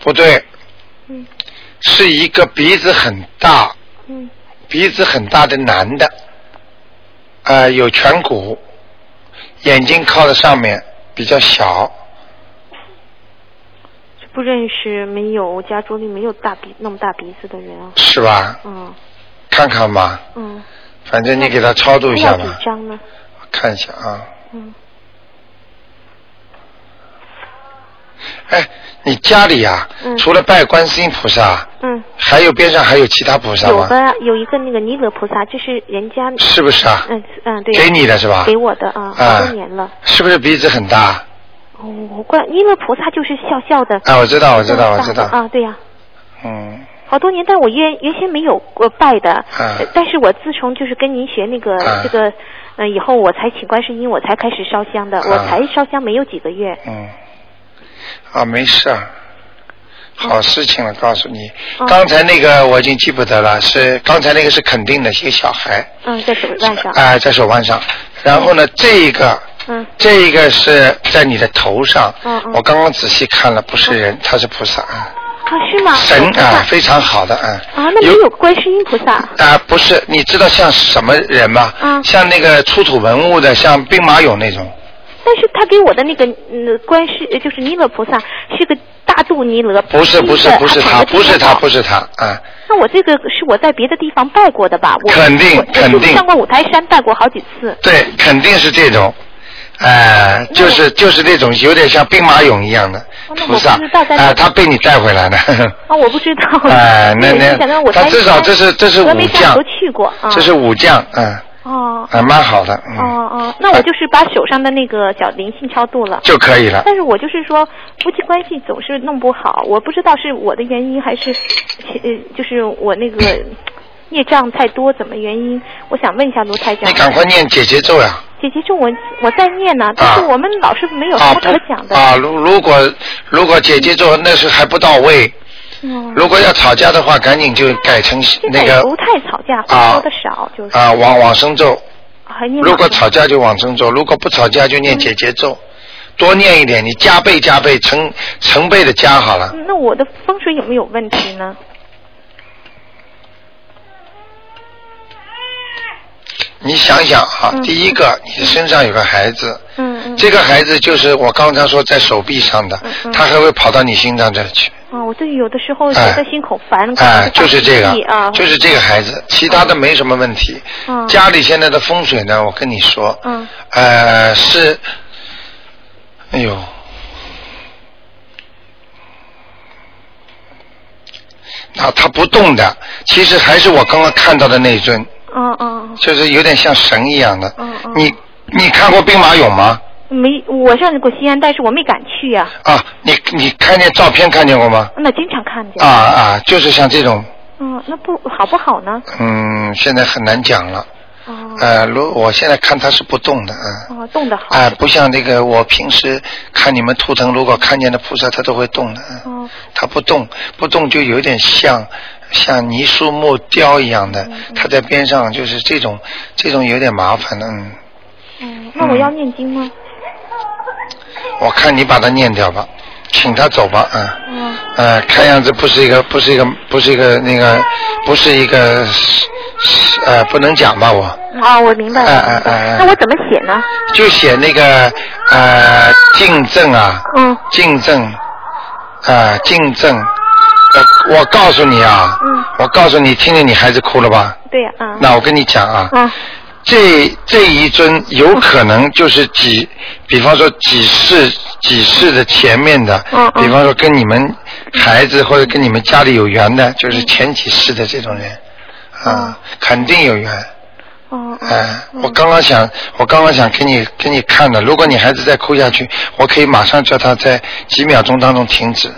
不对，嗯是一个鼻子很大，嗯鼻子很大的男的，啊，有颧骨，眼睛靠在上面，比较小，不认识，没有，我家族里没有大鼻那么大鼻子的人啊。是吧？嗯看看吧，嗯。反正你给他超度一下要吧，几张呢？看一下啊。嗯。哎，你家里呀、嗯除了拜观世音菩萨，嗯。还有边上还有其他菩萨吗？有的有一个那个弥勒菩萨，就是人家是不是啊嗯嗯，对。给你的是吧给我的啊，啊好多年了。是不是鼻子很大？哦，我怪弥勒菩萨就是笑笑的。啊我知道我知道我知道啊，对呀、嗯，好多年，但我原原先没有过拜的，但是我自从就是跟您学那个、啊这个，嗯、以后我才请观世音，我才开始烧香的，啊我才烧香没有几个月。嗯，啊，没事儿，好事情了，告诉你。哦刚才那个我已经记不得了，是刚才那个是肯定的，一个小孩，嗯，在手腕上。哎、在手腕上。然后呢，这一个，嗯，这一个是在你的头上。嗯嗯我刚刚仔细看了，不是人，他是菩萨，啊啊，是吗？神啊，非常好的啊。啊，那没有观世音菩萨。啊，不是，你知道像什么人吗？嗯像那个出土文物的，像兵马俑那种。但是他给我的那个嗯观世呃就是弥勒菩萨是个大肚弥勒，不是不是不是他，不是他，不是他啊！那我这个是我在别的地方拜过的吧？我肯定肯定我上过五台山拜过好几次。对，肯定是这种。哎、就是就是那种有点像兵马俑一样的菩萨，哦我不知道哎、他被你带回来的。啊，我不知道。哎 <laughs> 那那他至少这是这是武将峨眉山都去过啊。这是武将，嗯，哦啊，蛮好的，嗯，哦哦，那我就是把手上的那个小灵性超度了。就可以了。但是我就是说夫妻关系总是弄不好，我不知道是我的原因还是呃就是我那个 <laughs> 业障太多，怎么原因？我想问一下卢台长。你赶快念姐姐咒呀！姐姐咒我我在念呢，但是我们老师没有什啊么可讲的。啊，如如果如果姐姐咒那是还不到位，嗯，如果要吵架的话，赶紧就改成那个不太吵架，啊说的少，就是啊往往生咒。如果吵架就往生咒，如果不吵架就念姐姐咒，多念一点，你加倍加倍成成倍的加好了。嗯那我的风水有没有问题呢？你想想啊，嗯第一个，你身上有个孩子，嗯嗯。这个孩子就是我刚才说在手臂上的，嗯他还会跑到你心脏这里去。啊，我对有的时候觉哎得心口烦，哎，就是这个啊，，就是这个孩子，其他的没什么问题。嗯家里现在的风水呢，我跟你说，嗯呃，是，哎呦，啊，他不动的，其实还是我刚刚看到的那一尊，嗯嗯就是有点像神一样的。嗯嗯。你你看过兵马俑吗？没，我上过西安，但是我没敢去呀、啊，你你看见照片看见过吗？那经常看见。啊。啊，就是像这种，嗯，那不好不好呢？嗯，现在很难讲了。哦。呃，如我现在看它是不动的，啊。哦，动的好。啊、不像这个我平时看你们图腾，如果看见的菩萨，它都会动的。嗯哦。它不动，不动就有点像像泥塑木雕一样的，嗯它在边上就是这种这种有点麻烦的，嗯。嗯，那我要念经吗？我看你把它念掉吧，请他走吧，嗯。嗯。呃，看样子不是一个，不是一个，不是一个那个，不是一个，呃，不能讲吧，我啊，我明白了。那我怎么写呢？就写那个呃竞争啊，嗯，竞争，啊竞争，我我告诉你啊，嗯，我告诉你，听见你孩子哭了吧？对呀、啊。那我跟你讲啊，嗯这这一尊有可能就是几，比方说几世几世的前面的，嗯嗯比方说跟你们孩子或者跟你们家里有缘的，就是前几世的这种人，啊，肯定有缘。哦哎，我刚刚想，我刚刚想给你给你看的，如果你孩子再哭下去，我可以马上叫他在几秒钟当中停止。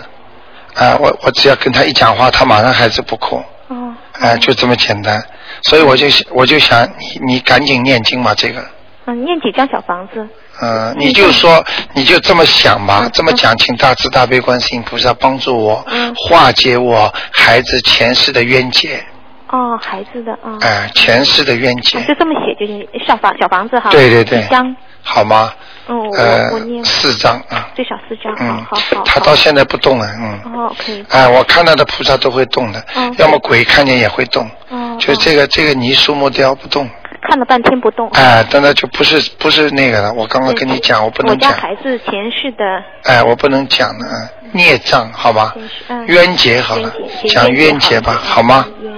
啊，我我只要跟他一讲话，他马上孩子不哭。哦。哎，就这么简单，所以我就我就想你你赶紧念经嘛，这个。嗯，念几张小房子？嗯，你就说，你就这么想吧，这么讲，请大慈大悲观世音菩萨帮助我，化解我孩子前世的冤结，哦，孩子的啊。哎，前世的冤结哦，就这么写，就是小房小房子哈。对对对一张。好吗？嗯，我呃我念，四张啊，最少四张，嗯好好好。他到现在不动了，嗯，哦，可以。哎，我看到的菩萨都会动的，哦要么鬼看见也会动，哦。就这个这个泥塑木雕不动，看了半天不动。哎，但那就不是不是那个了，我刚刚跟你讲，我不能我家，孩子前世的哎，我不能讲了，嗯，孽障，好吧？嗯冤结好了，冤讲冤结吧，好吗？冤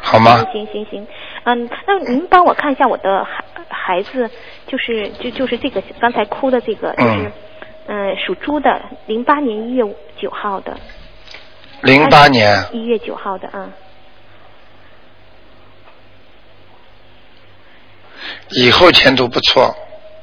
好吗？行行行，嗯，那您帮我看一下我的孩孩子，就是就就是这个刚才哭的这个，就是嗯属猪的，零八年一月九号的，零八年，一月九号的，嗯，以后前途不错，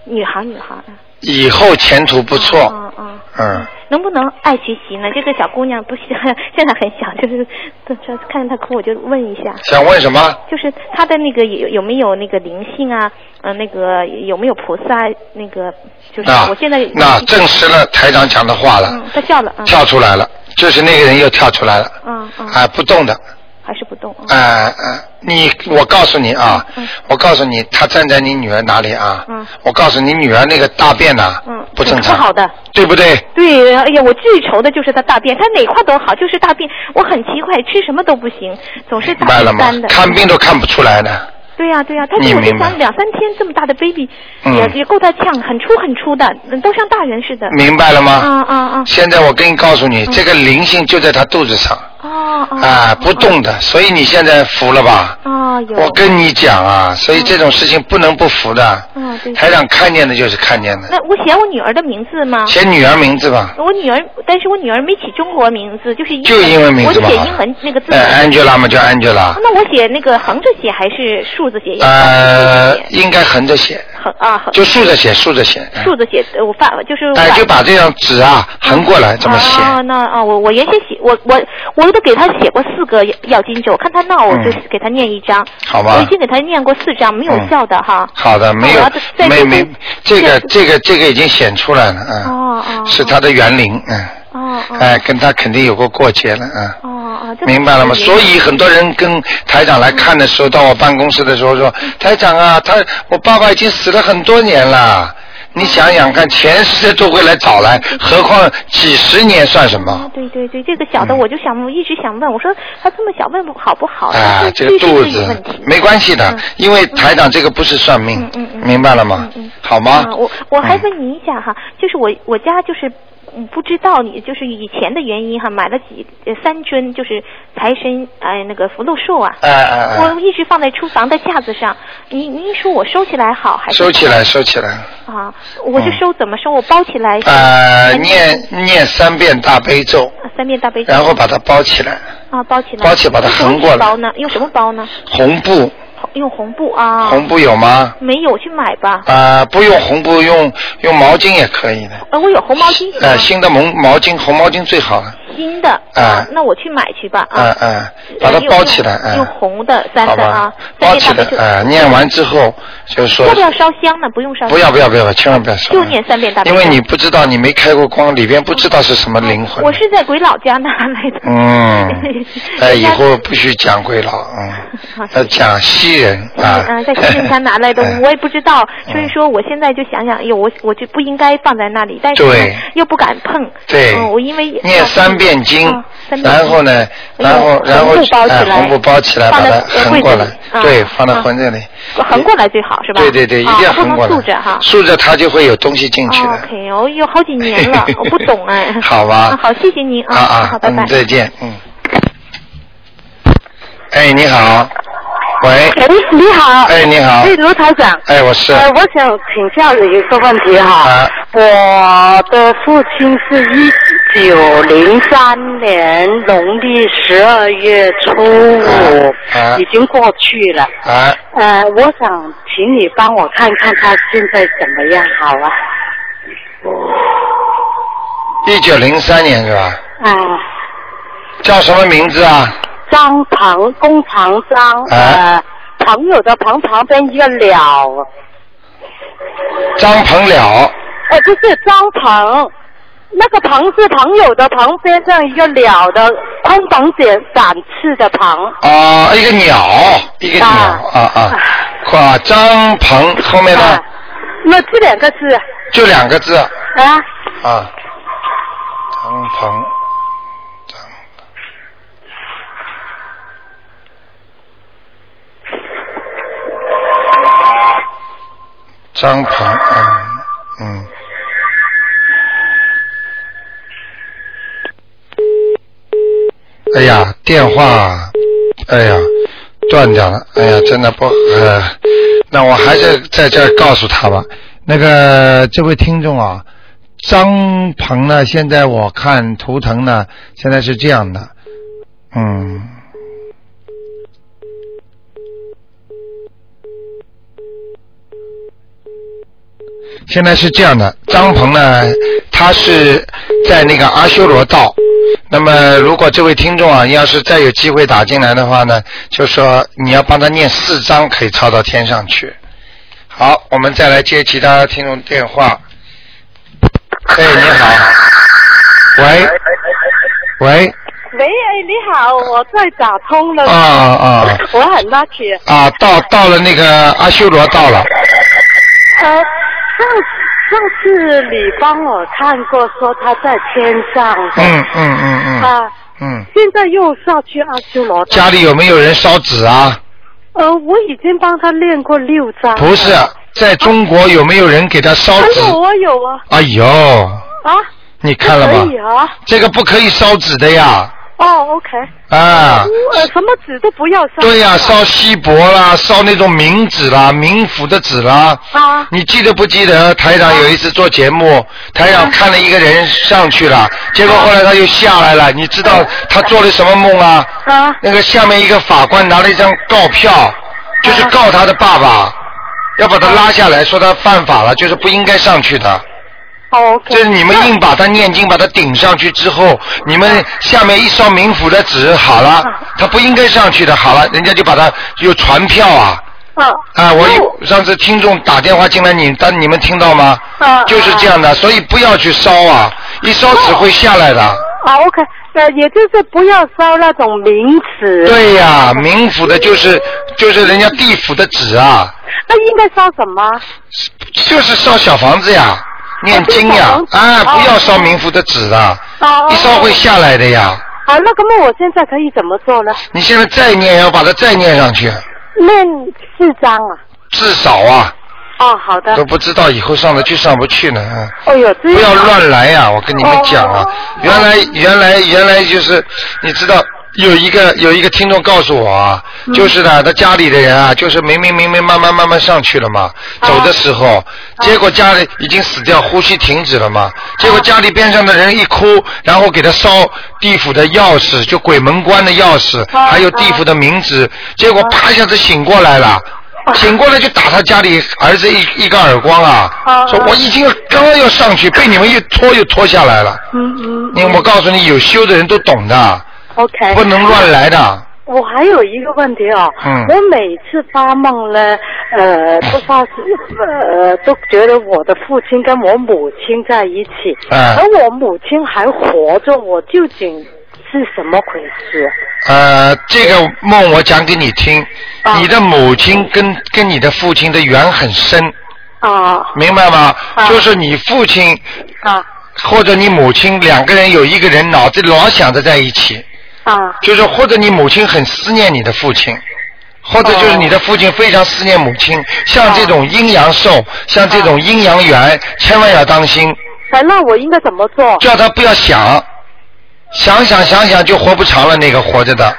女孩女孩，嗯以后前途不错，嗯嗯，嗯，能不能爱学习呢？这个小姑娘不是 <laughs> 现在很小，就是这看见她哭我就问一下，想问什么？就是她的那个有有没有那个灵性啊？呃，那个有没有菩萨？那个就是那我现在那证实了台长讲的话了，嗯，她笑了，嗯，跳出来了，就是那个人又跳出来了，嗯嗯，啊，不动的，还是不动，嗯啊啊，你我告诉你啊，我告诉你，他站在你女儿哪里啊？嗯我告诉你，女儿那个大便呐，嗯，不正常，不好的。对不对？对，哎呀，我最愁的就是他大便，他哪块都好，就是大便，我很奇怪，吃什么都不行，总是大干的。？看病都看不出来的，对呀、对呀、她就我就你明白想两三天这么大的 baby，、嗯也也够他呛，很粗很粗的，嗯都像大人似的。明白了吗？啊啊啊！现在我跟你告诉你，这个灵性就在他肚子上，哦哦啊，不动的，所以你现在服了吧？哦啊，有。我跟你讲啊，所以这种事情不能不服的。嗯，对。台长看见的就是看见的。那我写我女儿的名字吗？写女儿名字吧。我女儿，但是我女儿没起中国名字，就是英就英文名字吧我写英文那个字。哎，Angela 嘛叫 Angela。那我写那个横着写还是竖着写？呃，应该横着写。横啊，横。就竖着写，竖着写。竖着写，我发就是。哎，就把这张纸啊横过来这么写。啊，那啊，我我原先写我我我都给他写过四个要经咒，看他闹我就给他念一张。好吧。我已经给他念过四张，没有效的哈。好的，没有，没没，这个这个这个已经显出来了，嗯。哦哦。是他的园林，嗯。哦哦。哎，跟他肯定有过过节了，啊。哦哦。明白了吗？所以很多人跟台长来看的时候，到我办公室的时候说：“台长啊，他我爸爸已经死了很多年了。”你想想看，前世都会来找来，何况几十年算什么？啊，对对对，这个小的我就想，我一直想问，我说他这么小问好不好？啊，这个肚子没关系的，因为台长这个不是算命，明白了吗？好吗？我我还问你一下哈，就是我我家就是。嗯，不知道你就是以前的原因哈，买了几三尊就是财神哎那个福禄寿啊，哎哎哎，我一直放在厨房的架子上。您您说我收起来好还是？收起来，收起来。啊，我就收怎么收？我包起来。呃，念念三遍大悲咒。三遍大悲咒。然后把它包起来。啊，包起来。包起把它横过来。包呢？用什么包呢？红布。用红布啊？红布有吗？没有，去买吧。啊，不用红布，用用毛巾也可以的。呃，我有红毛巾。呃，新的毛毛巾，红毛巾最好了。新的。啊。那我去买去吧。啊啊，把它包起来。用红的三的啊。包起来。啊，念完之后就说。要不要烧香呢？不用烧。不要不要不要，千万不要烧。就念三遍大悲因为你不知道，你没开过光，里边不知道是什么灵魂。我是在鬼老家拿来的。嗯。<laughs> 哎，以后不许讲鬼佬，嗯。要讲西人啊。嗯，在西人家拿来的，<laughs> 我也不知道，所以说我现在就想想，哎呦，我我就不应该放在那里，但是又不敢碰。对。嗯，我因为念三遍经，然后呢，然后然后哎，红布包起来，把它横过来，对，放到魂这里。横过来最好是吧？对对对，一定要横过来。竖着哈。竖着它就会有东西进去了。OK，我有好几年了，<laughs> 我不懂哎。好吧。好，谢谢您啊。啊啊，好，拜拜。再见，嗯。哎，你好。喂。哎，你好。哎，你好。哎，卢台长。哎，我是。呃，我想请教你一个问题哈。啊。我的父亲是一九零三年农历十二月初五，已经过去了。啊。呃，我想请你帮我看看他现在怎么样，好啊。一九零三年是吧？啊。叫什么名字啊？张鹏，弓长张，呃，朋友的朋旁边一个了。张鹏了。哎，不是张鹏，那个鹏是朋友的旁边上一个了的空鹏点展翅的鹏。啊，一个鸟，一个鸟，啊啊，啊张鹏后面呢？那这两个字。就两个字。啊。啊，张鹏。张鹏，嗯嗯。哎呀，电话，哎呀，断掉了，哎呀，真的不，呃，那我还是在这儿告诉他吧。那个这位听众啊，张鹏呢，现在我看图腾呢，现在是这样的，嗯。现在是这样的，张鹏呢，他是在那个阿修罗道。那么，如果这位听众啊，要是再有机会打进来的话呢，就说你要帮他念四章，可以抄到天上去。好，我们再来接其他听众电话。哎，你好。喂。喂。喂，哎，你好，我在打通了。啊啊。我很 lucky。啊，到到了那个阿修罗道了。呃。上上次你帮我看过，说他在天上。嗯嗯嗯嗯。啊。嗯。现在又下去阿修罗。家里有没有人烧纸啊？呃，我已经帮他练过六张。不是，在中国有没有人给他烧纸？有啊有啊。哎呦。啊。你看了吗？可以啊。这个不可以烧纸的呀。哦，OK。啊。呃，什么纸都不要烧。对呀、烧锡箔啦，烧那种冥纸啦，冥府的纸啦。啊。你记得不记得台长有一次做节目，台长看了一个人上去了，结果后来他又下来了，你知道他做了什么梦啊？啊。那个下面一个法官拿了一张告票，就是告他的爸爸，要把他拉下来，说他犯法了，就是不应该上去的。哦，这是你们硬把他念经把他顶上去之后，你们下面一烧冥府的纸好了，他不应该上去的，好了，人家就把他有传票啊。啊。啊，我有上次听众打电话进来，你但你们听到吗？啊。就是这样的，所以不要去烧啊，一烧纸会下来的。啊，OK，呃，也就是不要烧那种冥纸。对呀、冥府的就是就是人家地府的纸啊，那应该烧什么？就是烧小房子呀，念经呀，啊，不要烧冥府的纸啊，哦。一烧会下来的呀。啊，那么我现在可以怎么做呢？你现在再念，要把它再念上去，念四张啊。至少啊，哦，好的。都不知道以后上得去上不去呢。啊哦哟，不要乱来呀、我跟你们讲啊，原来原来原来就是，你知道有一个有一个听众告诉我啊，就是呢，他家里的人啊，就是明明明明慢慢慢慢上去了嘛，走的时候，结果家里已经死掉，呼吸停止了嘛，结果家里边上的人一哭，然后给他烧地府的钥匙，就鬼门关的钥匙，还有地府的名字，结果啪一下子醒过来了。醒过来就打他家里儿子一一个耳光啊！说我已经刚刚要上去，被你们一拖又拖下来了。嗯嗯。因为我告诉你，有修的人都懂的，OK。不能乱来的。我还有一个问题哦，嗯我每次发梦呢，呃，<coughs> 都发是呃，都觉得我的父亲跟我母亲在一起，哎而我母亲还活着，我究竟是什么回事？呃，这个梦我讲给你听，啊你的母亲跟跟你的父亲的缘很深，啊明白吗？就是你父亲啊或者你母亲两个人有一个人脑子老想着在一起，啊就是或者你母亲很思念你的父亲，或者就是你的父亲非常思念母亲，像这种阴阳寿，像这种阴阳缘，千万要当心，哎，那我应该怎么做？叫他不要想，想想想想就活不长了，那个活着的。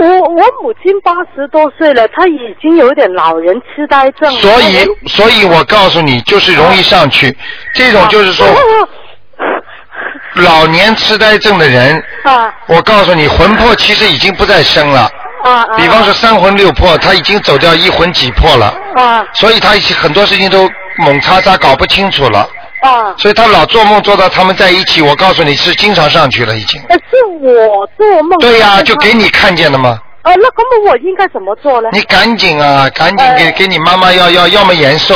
我我我母亲八十多岁了，她已经有点老人痴呆症了。所以，所以我告诉你，就是容易上去。这种就是说，老年痴呆症的人，啊我告诉你，魂魄其实已经不再生了。啊啊！比方说三魂六魄，他已经走掉一魂几魄了，啊所以他很多事情都猛叉叉搞不清楚了。啊！所以他老做梦做到他们在一起，我告诉你是经常上去了已经。呃，是我做梦。对呀、就给你看见了吗？啊，那那么我应该怎么做呢？你赶紧啊，赶紧给给你妈妈要要，要么延寿，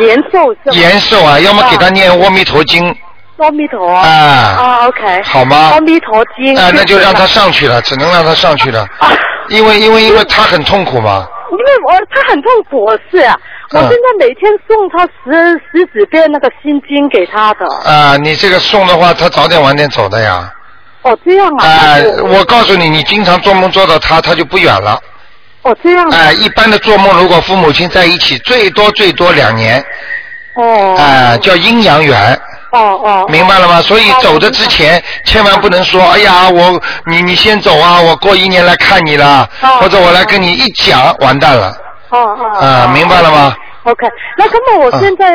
延寿是？延寿啊，要么给她念阿弥陀经。阿弥陀啊啊，OK，好吗阿弥陀经。啊，那就让他上去了，只能让他上去了，因为因为因为他很痛苦嘛。因为我他很痛苦，我是啊，我嗯现在每天送他十十几遍那个心经给他的。啊，你这个送的话，他早点晚点走的呀。哦，这样啊。啊那，我告诉你，你经常做梦做到他，他就不远了。哦，这样啊。哎，一般的做梦，如果父母亲在一起，最多最多两年，哦。哎，叫阴阳缘。哦哦。明白了吗？所以走的之前，千万不能说，哎呀，我你你先走啊，我过一年来看你了，或者我来跟你一讲，完蛋了。哦哦。啊，明白了吗？OK，那那么我现在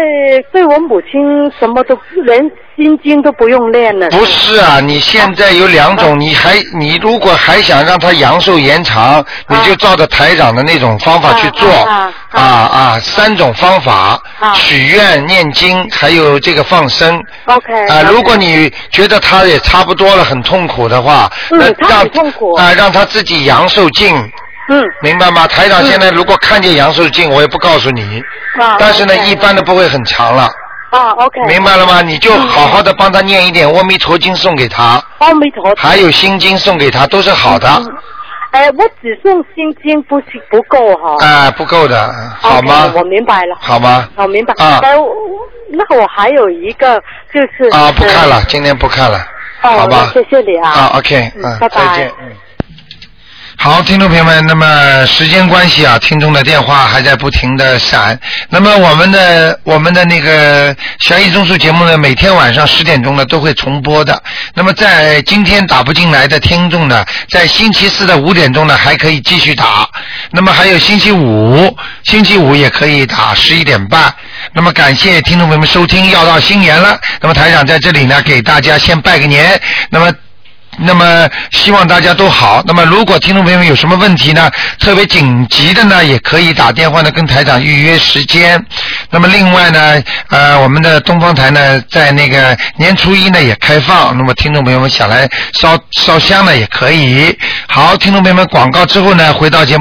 对我母亲什么都连心经都不用练了。不是啊，你现在有两种，你还你如果还想让她阳寿延长，你就照着台长的那种方法去做啊啊啊，三种方法：许愿、念经，还有这个放生。OK。啊，如果你觉得她也差不多了，很痛苦的话，让很痛苦啊，让她自己阳寿尽。嗯。明白吗？台长现在如果看见阳寿尽，我也不告诉你。啊但是呢一般的不会很长了。啊，OK。明白了吗？你就好好的帮他念一点《阿弥陀经》送给他，阿弥陀。还有心经送给他，都是好的。哎，我只送心经不是不够哈。哎，不够的，好吗？我明白了。好吗？我明白。啊哎，我那我还有一个就是。啊，不看。了，今天不看了，哦，好吧谢谢你啊。啊，OK，嗯，嗯拜拜再见，嗯。好，听众朋友们，那么时间关系啊，听众的电话还在不停的闪。那么我们的我们的那个悬疑综述节目呢，每天晚上十点钟呢都会重播的。那么在今天打不进来的听众呢，在星期四的五点钟呢还可以继续打。那么还有星期五，星期五也可以打十一点半。那么感谢听众朋友们收听，要到新年了。那么台长在这里呢，给大家先拜个年。那么。那么希望大家都好。那么如果听众朋友们有什么问题呢，特别紧急的呢，也可以打电话呢跟台长预约时间。那么另外呢，呃，我们的东方台呢，在那个年初一呢也开放。那么听众朋友们想来烧烧香呢也可以。好，听众朋友们，广告之后呢，回到节目。